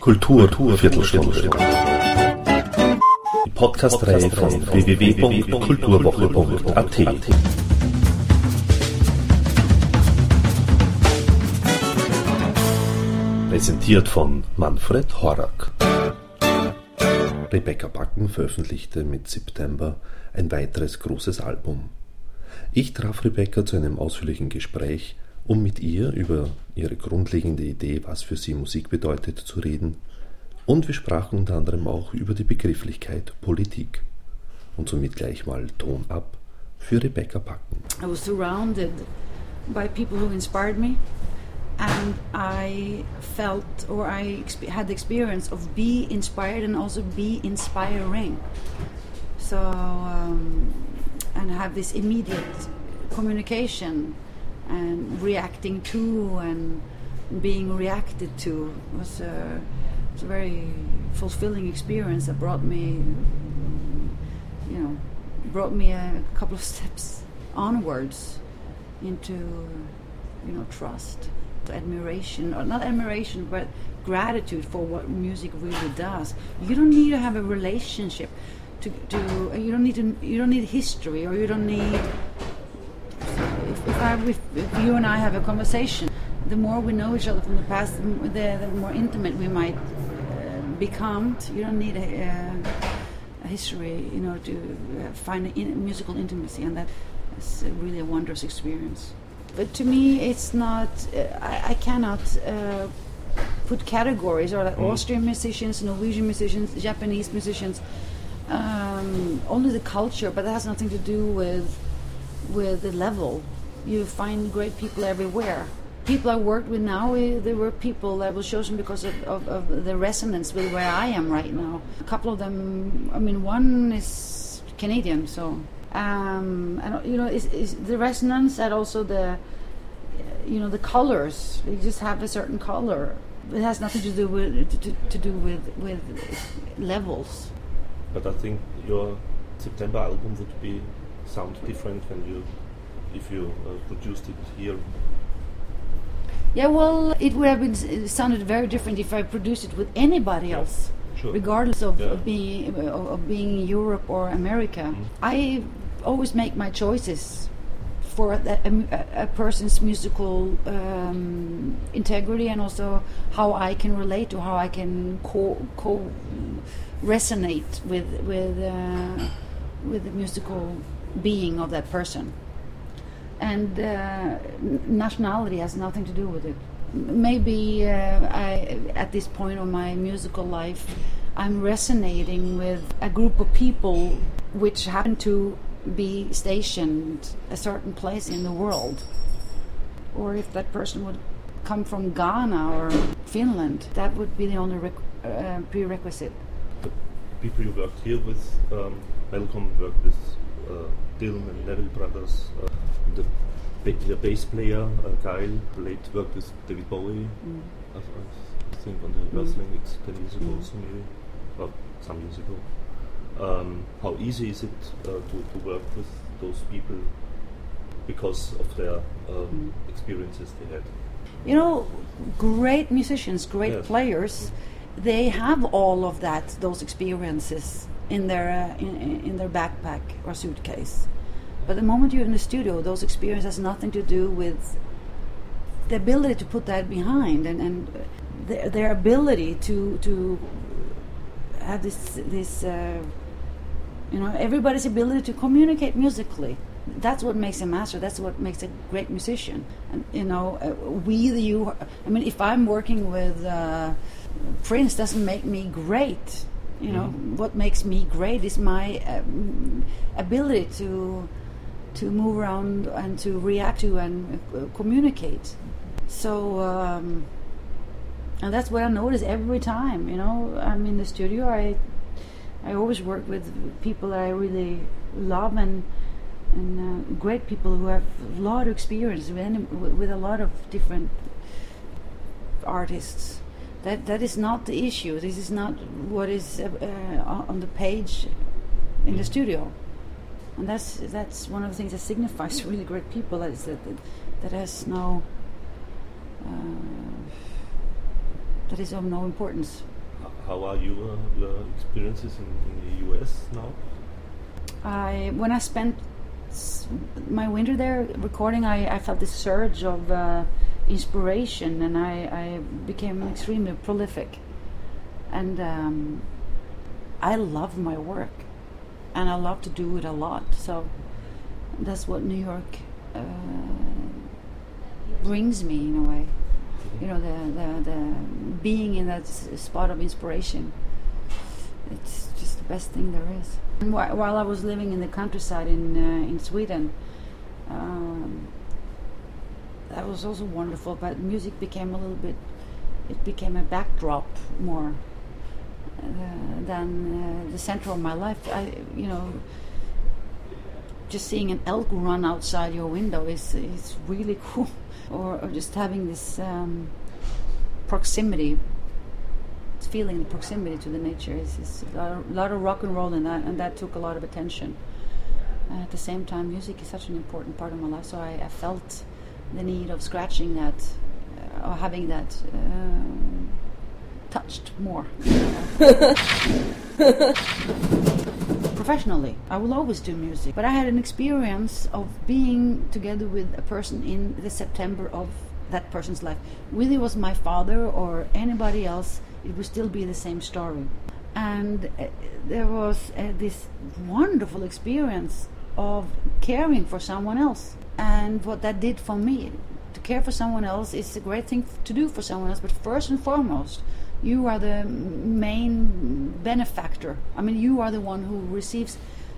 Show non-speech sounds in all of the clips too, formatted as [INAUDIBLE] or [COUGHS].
Kultur, Kultur Viertelstunde. Die Podcast-Reihe von www.kulturwoche.at. Präsentiert von Manfred Horak. Rebecca Backen veröffentlichte mit September ein weiteres großes Album. Ich traf Rebecca zu einem ausführlichen Gespräch, um mit ihr über ihre grundlegende Idee, was für sie Musik bedeutet, zu reden. Und wir sprachen unter anderem auch über die Begrifflichkeit Politik. Und somit gleich mal Ton ab für Rebecca Backen. I was surrounded by people who inspired me and I felt or I had the experience of be inspired and also be inspiring. So um, and have this immediate communication and reacting to and being reacted to was a, was a very fulfilling experience that brought me you know brought me a couple of steps onwards into you know trust admiration or not admiration but gratitude for what music really does. You don't need to have a relationship to, to you don't need to you don't need history or you don't need if, if, I, if, if you and I have a conversation the more we know each other from the past the, the more intimate we might uh, become you don't need a, a history you know to uh, find a in, musical intimacy and that is really a wondrous experience but to me it's not uh, I, I, cannot uh, put categories or like mm. Austrian musicians Norwegian musicians Japanese musicians um, only the culture, but that has nothing to do with with the level. You find great people everywhere. People I worked with now, eh, there were people that was chosen because of, of, of, the resonance with where I am right now. A couple of them, I mean, one is Canadian, so um, and you know, is, is the resonance and also the you know the colors. They just have a certain color. It has nothing to do with to, to do with with levels but I think your September album would be sound different when you if you uh, produced it here. Yeah, well, it would have been it sounded very different if I produced it with anybody yeah. else, sure. regardless of, yeah. of being of, of, being Europe or America. Mm. I always make my choices for a, a, a person's musical um, integrity and also how I can relate to how I can co, co resonate with with uh, with the musical being of that person. And uh, nationality has nothing to do with it. Maybe uh, I, at this point of my musical life, I'm resonating with a group of people which happen to be stationed a certain place in the world. Or if that person would come from Ghana or Finland, that would be the only uh, prerequisite people you worked here with, um, Malcolm worked with uh, Dylan and Neville Brothers. Uh, the, the bass player, uh, Kyle, late worked with David Bowie. Mm. I, I, think on the mm. wrestling, it's 10 years ago, mm. so maybe, or some years ago. Um, how easy is it uh, to, to work with those people because of their um, mm. experiences they had? You know, great musicians, great yes. players. Mm they have all of that, those experiences in their uh, in, in their backpack or suitcase. But the moment you're in the studio, those experiences has nothing to do with the ability to put that behind and, and their, their ability to to have this this uh, you know everybody's ability to communicate musically that's what makes a master that's what makes a great musician and you know uh, we the you i mean if i'm working with uh, Prince doesn't make me great. You know, mm. what makes me great is my um, ability to to move around and to react to and uh, communicate. So, um, and that's what I notice every time. You know, I'm in the studio. I I always work with people that I really love and and uh, great people who have a lot of experience with, with a lot of different artists that that is not the issue. This is not what is uh, uh, on the page in the studio, and that's that's one of the things that signifies [LAUGHS] really great people. Is that that has no uh, that is of no importance. How are your, your experiences in, in the US now? I when I spent my winter there recording, I, I felt this surge of uh, inspiration, and I, I became extremely prolific. And um, I love my work, and I love to do it a lot. So that's what New York uh, brings me in a way. You know, the, the, the being in that spot of inspiration. It's just the best thing there is. While I was living in the countryside in uh, in Sweden, um, that was also wonderful. But music became a little bit. It became a backdrop more uh, than uh, the center of my life. I, you know, just seeing an elk run outside your window is is really [LAUGHS] cool. Or, or just having this um, proximity feeling the proximity to the nature is, a lot, of, rock and roll in that, and that took a lot of attention. Uh, at the same time, music is such an important part of my life, so I, I felt the need of scratching that uh, or having that um touched more. [LAUGHS] Professionally, I will always do music, but I had an experience of being together with a person in the September of that person's life. Whether it was my father or anybody else, it would still be the same story. And uh, there was uh, this wonderful experience of caring for someone else. And what that did for me, to care for someone else is a great thing to do for someone else, but first and foremost, you are the main benefactor. I mean, you are the one who receives.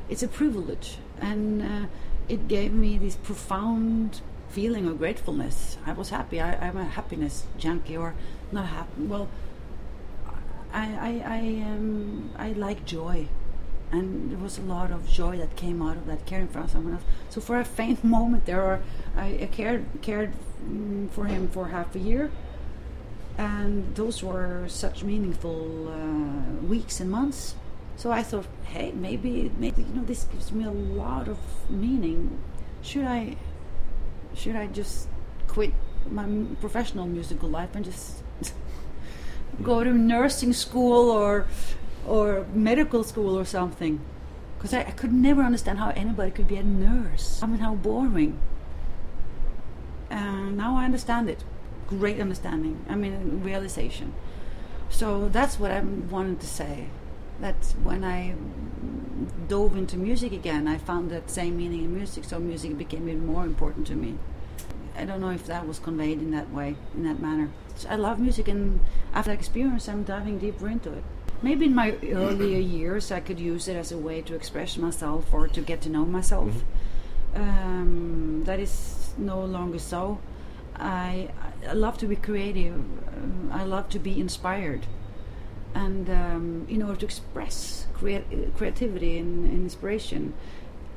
It's a privilege, and uh, it gave me this profound feeling of gratefulness. I was happy. I, I'm a happiness junkie, or not happy. Well, I I I, um, I like joy, and there was a lot of joy that came out of that caring for someone else. So for a faint [LAUGHS] moment there, I, I cared cared mm, for him for half a year, and those were such meaningful uh, weeks and months. So I thought, hey, maybe maybe you know this gives me a lot of meaning. Should I should I just quit my professional musical life and just go to nursing school or or medical school or something? Because I, I could never understand how anybody could be a nurse. I mean, how boring. And now I understand it. Great understanding. I mean, realization. So that's what I wanted to say. That when I dove into music again, I found that same meaning in music. So music became even more important to me. I don't know if that was conveyed in that way, in that manner. I love music, and after that experience, I'm diving deeper into it. Maybe in my earlier [CLEARS THROAT] years, I could use it as a way to express myself or to get to know myself. Um, that is no longer so. I, I love to be creative. I love to be inspired, and um, in order to express crea- creativity and, and inspiration,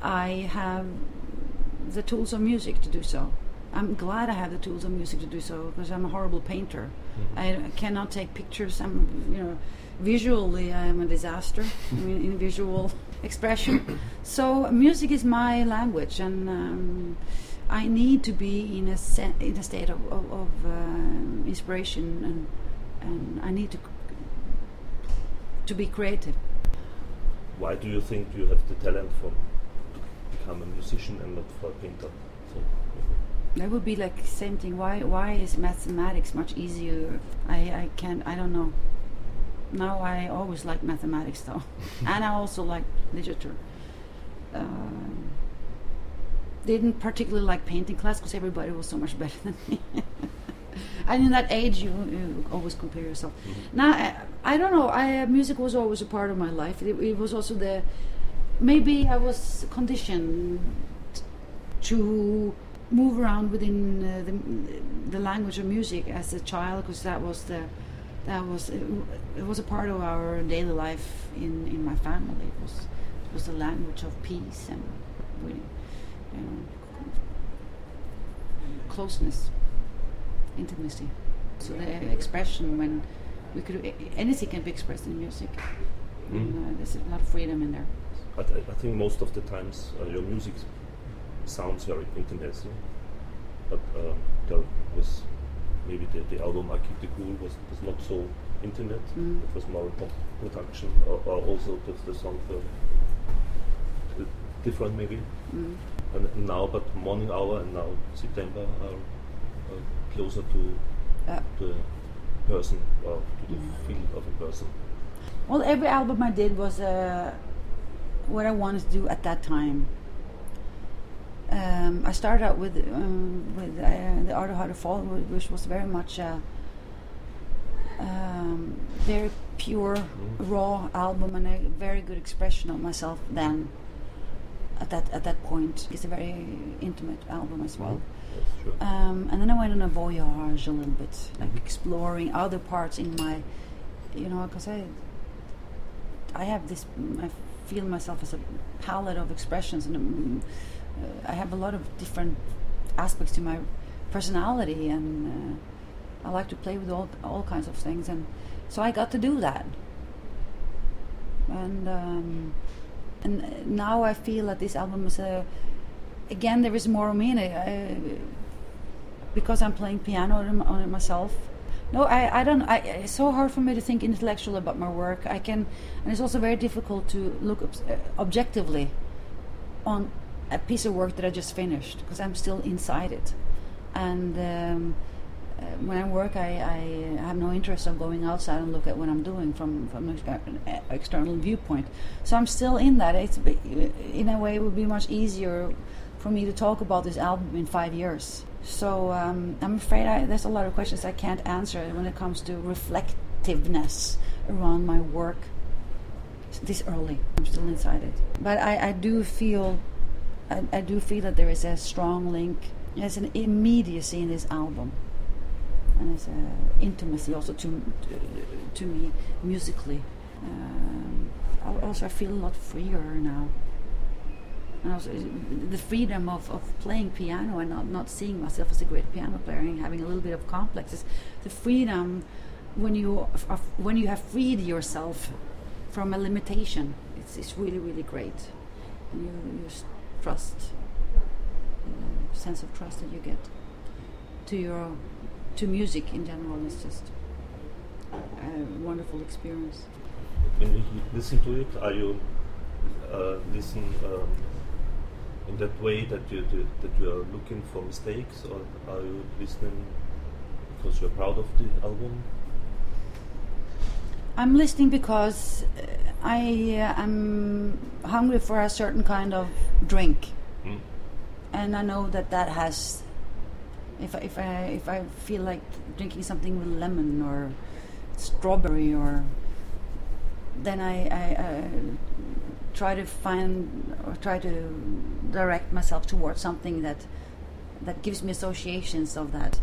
I have the tools of music to do so. I'm glad I have the tools of music to do so because I'm a horrible painter. I cannot take pictures. I'm, you know, visually I am a disaster. I mean, in visual expression. [COUGHS] So music is my language, and um, I need to be in a se- in a state of of, of uh, inspiration, and and I need to to be creative. Why do you think you have the talent for to become a musician and not for a painter? So, That would be like same thing. Why why is mathematics much easier? I I can't. I don't know. Now I always like mathematics though, [LAUGHS] and I also like literature. Um, didn't particularly like painting class because everybody was so much [LAUGHS] better than me. and in that age, you, you always compare yourself. Now I, I don't know. I music was always a part of my life. It, it was also the maybe I was conditioned to move around within uh, the, the language of music as a child because that was the that was it, it was a part of our daily life in, in my family. It was it was the language of peace and you know, closeness, intimacy. So the expression when we could anything can be expressed in music. And, uh, there's a lot of freedom in there. But I, I think most of the times uh, your music sounds very intimate. but um, there was maybe the, the album I Keep the Cool was, was not so intimate. Mm. It was more pop production, or, or also the, the were uh, different maybe. Mm. And now, but Morning Hour and now September are, are closer to Yeah. the person or to the Mm. feel of a person. Well, every album I did was uh, what I wanted to do at that time. Um, I started out with um, with uh, the art of how to fall, which was very much a um, very pure, Mm. raw album and a very good expression of myself. Then, at that at that point, it's a very intimate album as well. Sure. Um, and then I went on a voyage a little bit, like Mhm. exploring other parts in my, you know, because I, I have this, I feel myself as a palette of expressions, and um, uh, I have a lot of different aspects to my personality, and uh, I like to play with all all kinds of things, and so I got to do that, and um, and uh, now I feel that this album is a again there is more of me in it I, because I'm playing piano on it- myself. No, I, I don't. I, it's so hard for me to think intellectual about my work. I can, and it's also very difficult to look ob- uh, objectively on a piece of work that I just finished because I'm still inside it. And um, uh, when I work, I, I have no interest of going outside and look at what I'm doing from from an e- external viewpoint. So I'm still in that. It's in a way it would be much easier for me to talk about this album in five years. So um, I'm afraid I, there's a lot of questions I can't answer when it comes to reflectiveness around my work this early. I'm still inside it, but I, I do feel, I, I do feel that there is a strong link. There's an immediacy in this album, and there's an intimacy also to to, me musically. Um, also I feel a lot freer now. And also the freedom of, of playing piano and not, not seeing myself as a great piano player and having a little bit of complexes. The freedom when you when you have freed yourself from a limitation, it's, it's really really great. And you, you trust, the sense of trust that you get to your to music in general is just a wonderful experience. When you listen to it, are you uh, listen um, in that way that you do, that you are looking for mistakes, or are you listening because you're proud of the album? I'm listening because uh, I uh, am hungry for a certain kind of drink, Mm. and I know that that has. If I, if I if I feel like drinking something with lemon or strawberry or, then I, I, I try to find or try to direct myself towards something that that gives me associations of that.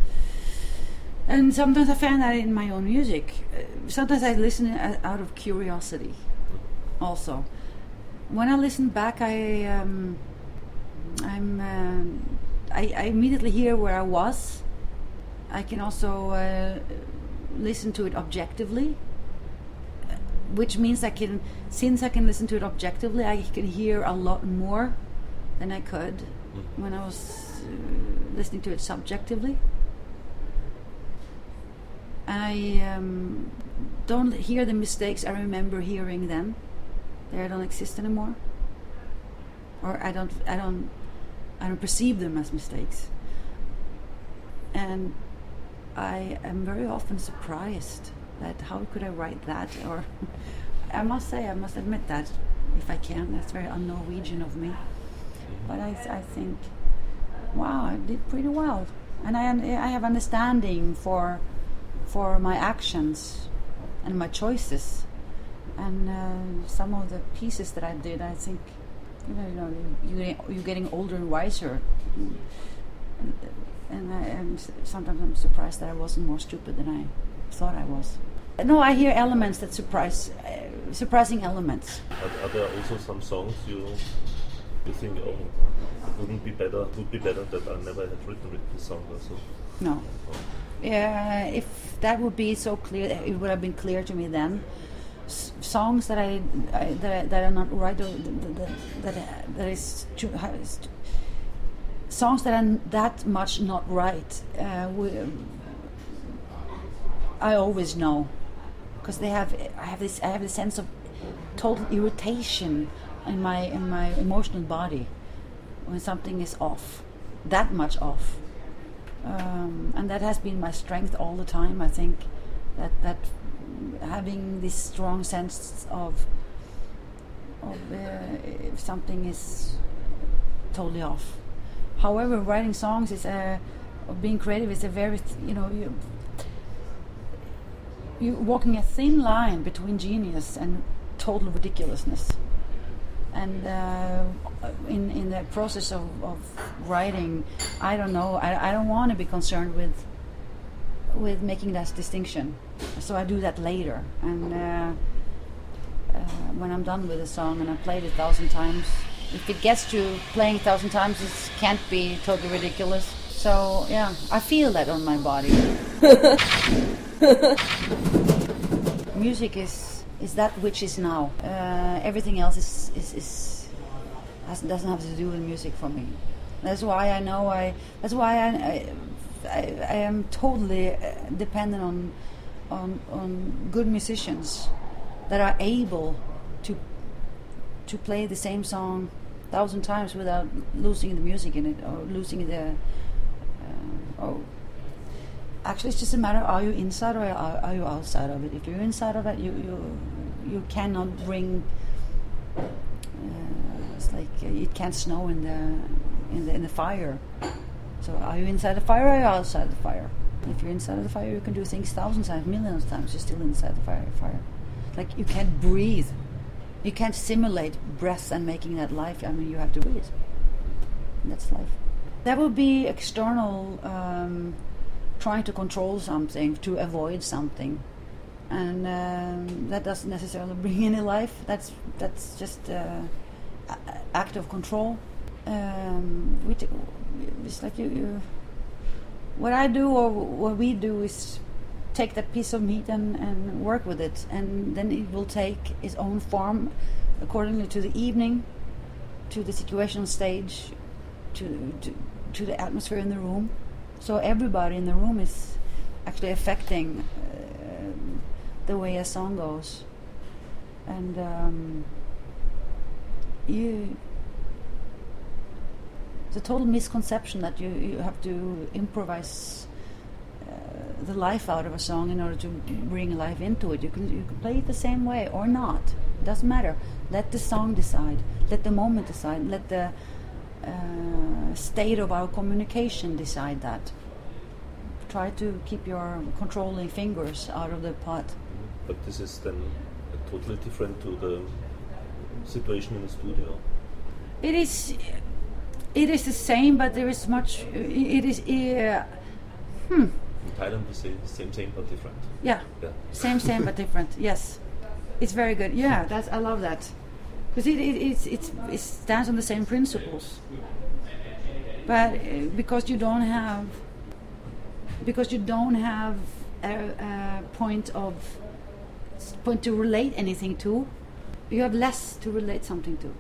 And sometimes I find that in my own music. Uh, sometimes I listen uh, out of curiosity. Also, when I listen back, I um, I'm um, I, I immediately hear where I was. I can also uh, listen to it objectively, uh, which means I can, since I can listen to it objectively, I can hear a lot more than I could Mhm. when I was uh, listening to it subjectively. I um, don't hear the mistakes I remember hearing then. They don't exist anymore, or I don't, I don't, I don't perceive them as mistakes. And I am very often surprised that how could I write that? Or [LAUGHS] I must say, I must admit that if I can, that's very un-Norwegian of me. But I, I think, wow, I did pretty well, and I, I have understanding for for my actions and my choices, and uh, some of the pieces that I did, I think, you know, you know, you you're getting older and wiser, and, and I sometimes I'm surprised that I wasn't more stupid than I thought I was. No, I hear elements that surprise, uh, surprising elements. Are, are there also some songs you you think oh it wouldn't be better would be better that I never had written this song so. No. Yeah, if that would be so clear, it would have been clear to me then. S- songs that I, I that, I, that are not right, or that that, that, is too, songs that are that much not right. Uh, we, I always know because they have. I have this. I have this sense of total irritation in my in my emotional body when something is off, that much off, um, and that has been my strength all the time. I think that that having this strong sense of of uh, if something is totally off. However, writing songs is a or being creative is a very you know you you're walking a thin line between genius and total ridiculousness. And uh, in in the process of, of writing, I don't know. I, I don't want to be concerned with with making that distinction. So I do that later. And uh, uh, when I'm done with a song and I played it a thousand times, if it gets to playing a thousand times, it can't be totally ridiculous. So yeah, I feel that on my body. [LAUGHS] Music is is that which is now. Uh, everything else is is, is has, doesn't have to do with music for me. That's why I know I. That's why I. I, I, I am totally uh, dependent on, on on good musicians that are able to to play the same song thousand times without losing the music in it or losing the uh, or actually it's just a matter are you inside or are, are you outside of it? If you're inside of it you you you cannot bring uh, it's like uh, it can't snow in the in the in the fire. So are you inside the fire or are you outside the fire? If you're inside of the fire you can do things thousands times millions of times. You're still inside the fire fire. Like you can't breathe. You can't simulate breath and making that life. I mean you have to breathe. That's life. That would be external um, trying to control something to avoid something. And um, that doesn't necessarily [LAUGHS] bring any life. That's that's just uh, a- act of control. Um, it's like you, you what I do or what we do is take that piece of meat and, and work with it. And then it will take its own form accordingly to the evening to the situational stage to, to to the atmosphere in the room so everybody in the room is actually affecting uh, the way a song goes and um, you it's a total misconception that you, you have to improvise uh, the life out of a song in order to bring life into it. You can you can play it the same way or not. It doesn't matter. Let the song decide. Let the moment decide. Let the uh, state of our communication decide that. Try to keep your controlling fingers out of the pot. But this is then totally different to the situation in the studio. It is. It is the same, but there is much. It is. Uh, hmm. In Thailand, we say same, same, but different. Yeah. Yeah. Same, same, but [LAUGHS] different. Yes, it's very good. Yeah, [LAUGHS] that's I love that because it, it it's, it's it stands on the same principles. But uh, because you don't have because you don't have a, a point of point to relate anything to, you have less to relate something to.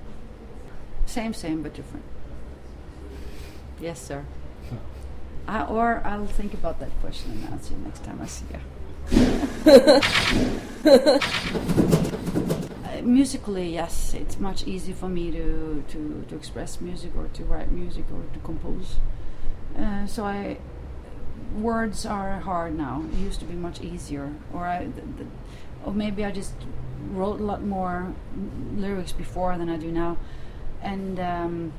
Same, same, but different. Yes, sir. I, or I'll think about that question and answer next time I see you. [LAUGHS] Musically, yes, it's much easier for me to, to, to express music or to write music or to compose. Uh, so I, words are hard now. It used to be much easier, or I, or maybe I just wrote a lot more lyrics before than I do now, and. Um,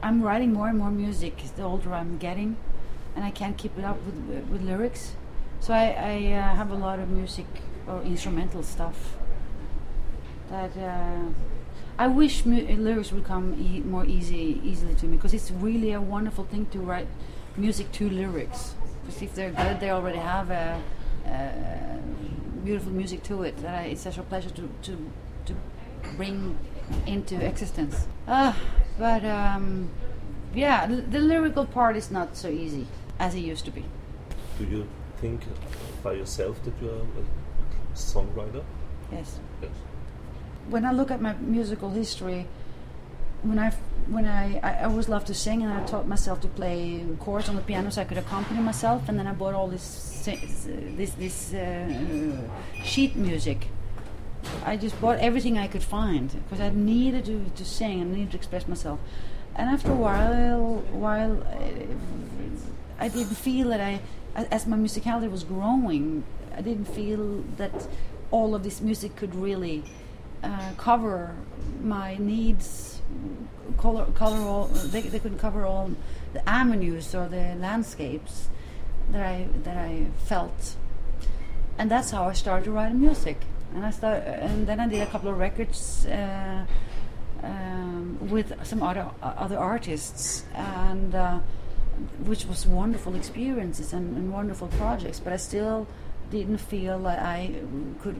I'm writing more and more music the older I'm getting, and I can't keep it up with with lyrics. So I, I uh, have a lot of music or instrumental stuff that uh, I wish mu- lyrics would come e- more easy easily to me because it's really a wonderful thing to write music to lyrics. Because if they're good, they already have a, a beautiful music to it. That I, it's such a pleasure to to to bring into existence. Ah, but um, yeah, l- the lyrical part is not so easy as it used to be. Do you think by yourself that you are a songwriter? Yes. Yes. When I look at my musical history, when I when I, I always loved to sing and I taught myself to play chords on the piano so I could accompany myself and then I bought all this this this uh, sheet music. I just bought everything I could find because I needed to, to sing and needed to express myself. And after a while, while uh, I didn't feel that I, as my musicality was growing, I didn't feel that all of this music could really uh, cover my needs, color, color all. They, they couldn't cover all the avenues or the landscapes that I that I felt, and that's how I started writing music. And I start, and then I did a couple of records uh, um, with some other other artists, and uh, which was wonderful experiences and, and wonderful projects. But I still didn't feel like I could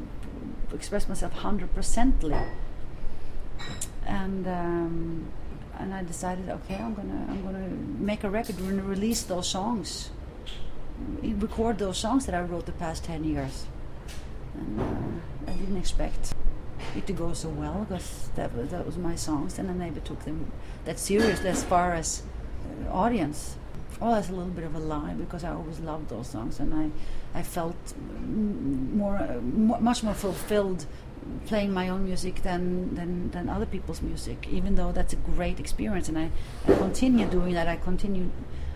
express myself hundred percently. And um, and I decided, okay, I'm gonna I'm gonna make a record and release those songs, record those songs that I wrote the past ten years. And uh, I didn't expect it to go so well because that was, that was my songs, and I never took them that seriously as far as uh, audience. Oh, that's a little bit of a lie because I always loved those songs, and I I felt more, much more fulfilled playing my own music than, than, than other people's music, even though that's a great experience. And I, I continue doing that. I continue,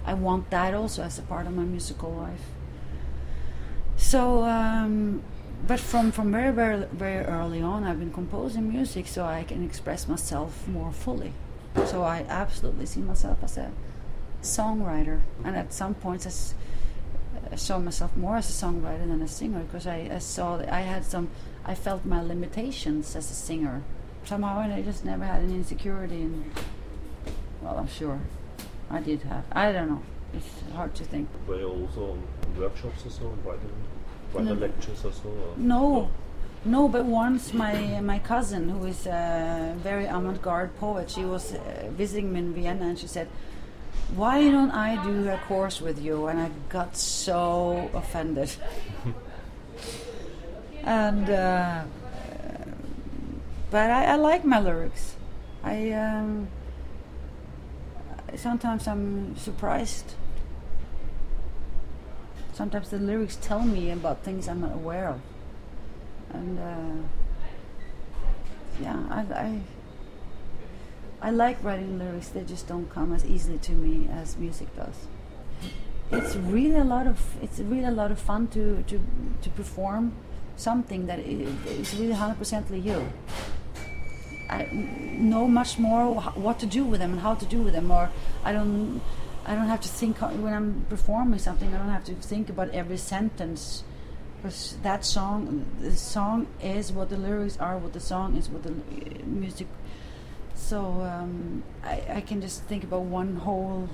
I want that also as a part of my musical life. So, um, but from, from very, very, very early on, I've been composing music so I can express myself more fully. So I absolutely see myself as a songwriter, and at some points, as I saw myself more as a songwriter than a singer because I, I saw that I had some, I felt my limitations as a singer. Somehow and I just never had any insecurity, and well, I'm sure I did have. I don't know. It's hard to think. Were you also on workshops or so, writing, writing no. lectures or so? Or no. No, but once my my cousin, who is a very avant-garde poet, she was uh, visiting me in Vienna, and she said, why don't I do a course with you? And I got so offended. [LAUGHS] and uh, but I, I, like my lyrics. I um, sometimes I'm surprised. Sometimes the lyrics tell me about things I'm not aware of, and uh, yeah, I, I I like writing lyrics, they just don't come as easily to me as music does. It's really a lot of it's really a lot of fun to to, to perform something that is really 100% you. I know much more what to do with them and how to do with them, or I don't I don't have to think when I'm performing something. I don't have to think about every sentence because that song, the song is what the lyrics are, what the song is, what the uh, music so um, I, I, can just think about one whole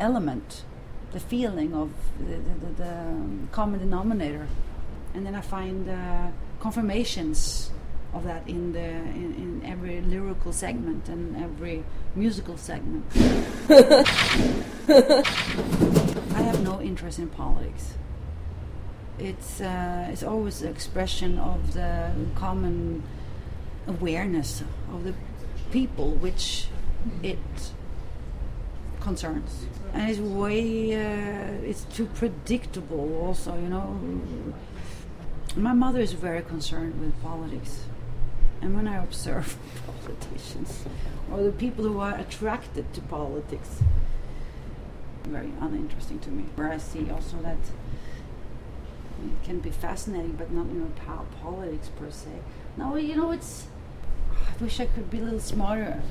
element, the feeling of the, the, the, the um, common denominator, and then I find uh, confirmations of that in the in, in, every lyrical segment and every musical segment. [LAUGHS] I have no interest in politics. It's uh, it's always the expression of the common awareness of the people which it concerns. And it's way, uh, it's too predictable also, you know. My mother is very concerned with politics. And when I observe [LAUGHS] politicians or the people who are attracted to politics, very uninteresting to me. Where I see also that it can be fascinating, but not you know politics per se. No, you know it's I wish I could be a little smarter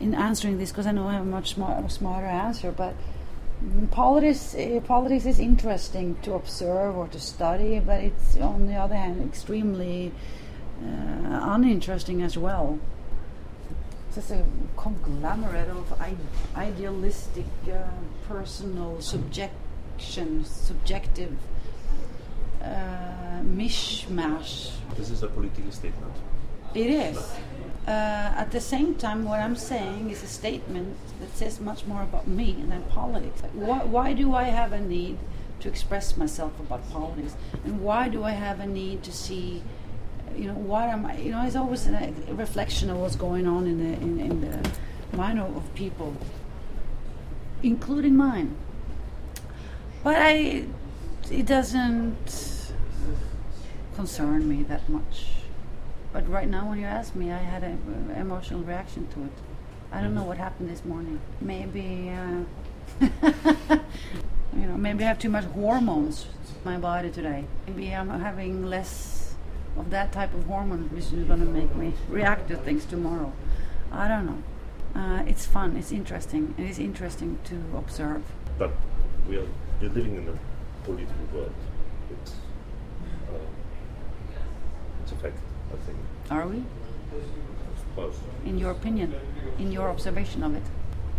in answering this because I know I have a much smart, smarter answer. But politics, uh, politics is interesting to observe or to study, but it's on the other hand extremely uh, uninteresting as well. It's just a conglomerate of I- idealistic, uh, personal subjections, subjective uh, mishmash. This is a political statement. It is. Uh, at the same time, what I'm saying is a statement that says much more about me than politics. Why, why do I have a need to express myself about politics? And why do I have a need to see you know, what am I? You know, it's always a reflection of what's going on in the in, in the mind of, of people, including mine. But I, it doesn't concern me that much. But right now, when you ask me, I had an emotional reaction to it. I don't know what happened this morning. Maybe, uh, [LAUGHS] you know, maybe I have too much hormones in my body today. Maybe I'm having less of that type of hormone, which is going to make me react to things tomorrow. I don't know. Uh, it's fun. It's interesting. It is interesting to observe. But we are we're living in a political world. It's uh, it's a fact, I think. Are we? Course. in your opinion, in your observation of it.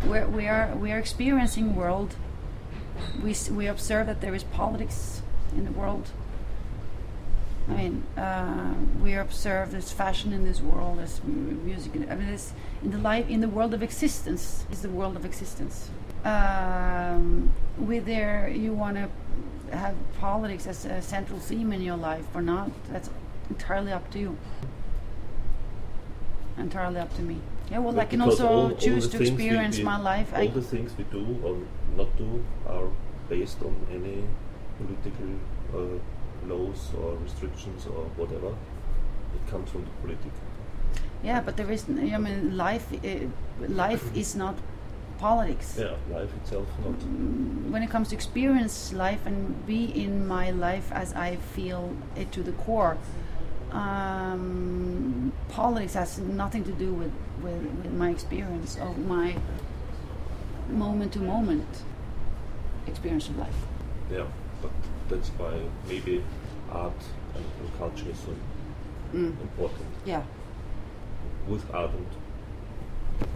We're, we are we are experiencing world. We we observe that there is politics in the world. I mean, uh, we observe there's fashion in this world, m- music. I mean, it's in the life in the world of existence is the world of existence. Um, with there, you want to have politics as a central theme in your life or not? That's entirely up to you entirely up to me. Yeah, well, I can also all- choose to things we- experience we- my life. All I, the things we do or not do are based on any political uh, laws or restrictions or whatever. It comes from the politics. yeah, but there is. I mean, life. Uh, life is not politics. Yeah, life itself not. Mm, When it comes to experience life and be in my life as I feel it to the core, um, politics has nothing to do with, with, with my experience of my moment to moment experience of life. Yeah, but that's why maybe art and, and culture is so Mm. important. Yeah. With art and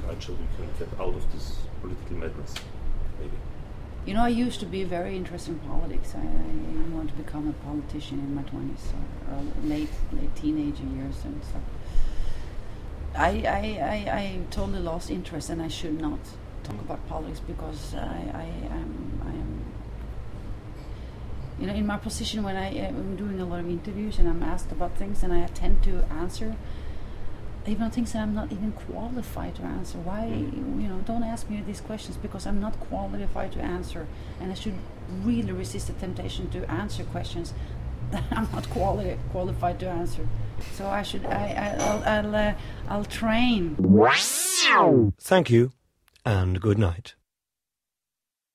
culture, we can get out of this political madness. Maybe. You know, I used to be very interested in politics. I, I wanted to become a politician in my twenties or, or late late teenager years and stuff. I, I, I, I totally lost interest, and I should not talk about politics because I, I am I am. You know, in my position when I uh, am doing a lot of interviews and I'm asked about things and I tend to answer, even on things that I'm not even qualified to answer. Why, you know, don't ask me these questions because I'm not qualified to answer, and I should really resist the temptation to answer questions that [LAUGHS] I'm not quali- qualified to answer. So I should, I, I I'll, I'll, uh, I'll train. Thank you and good night.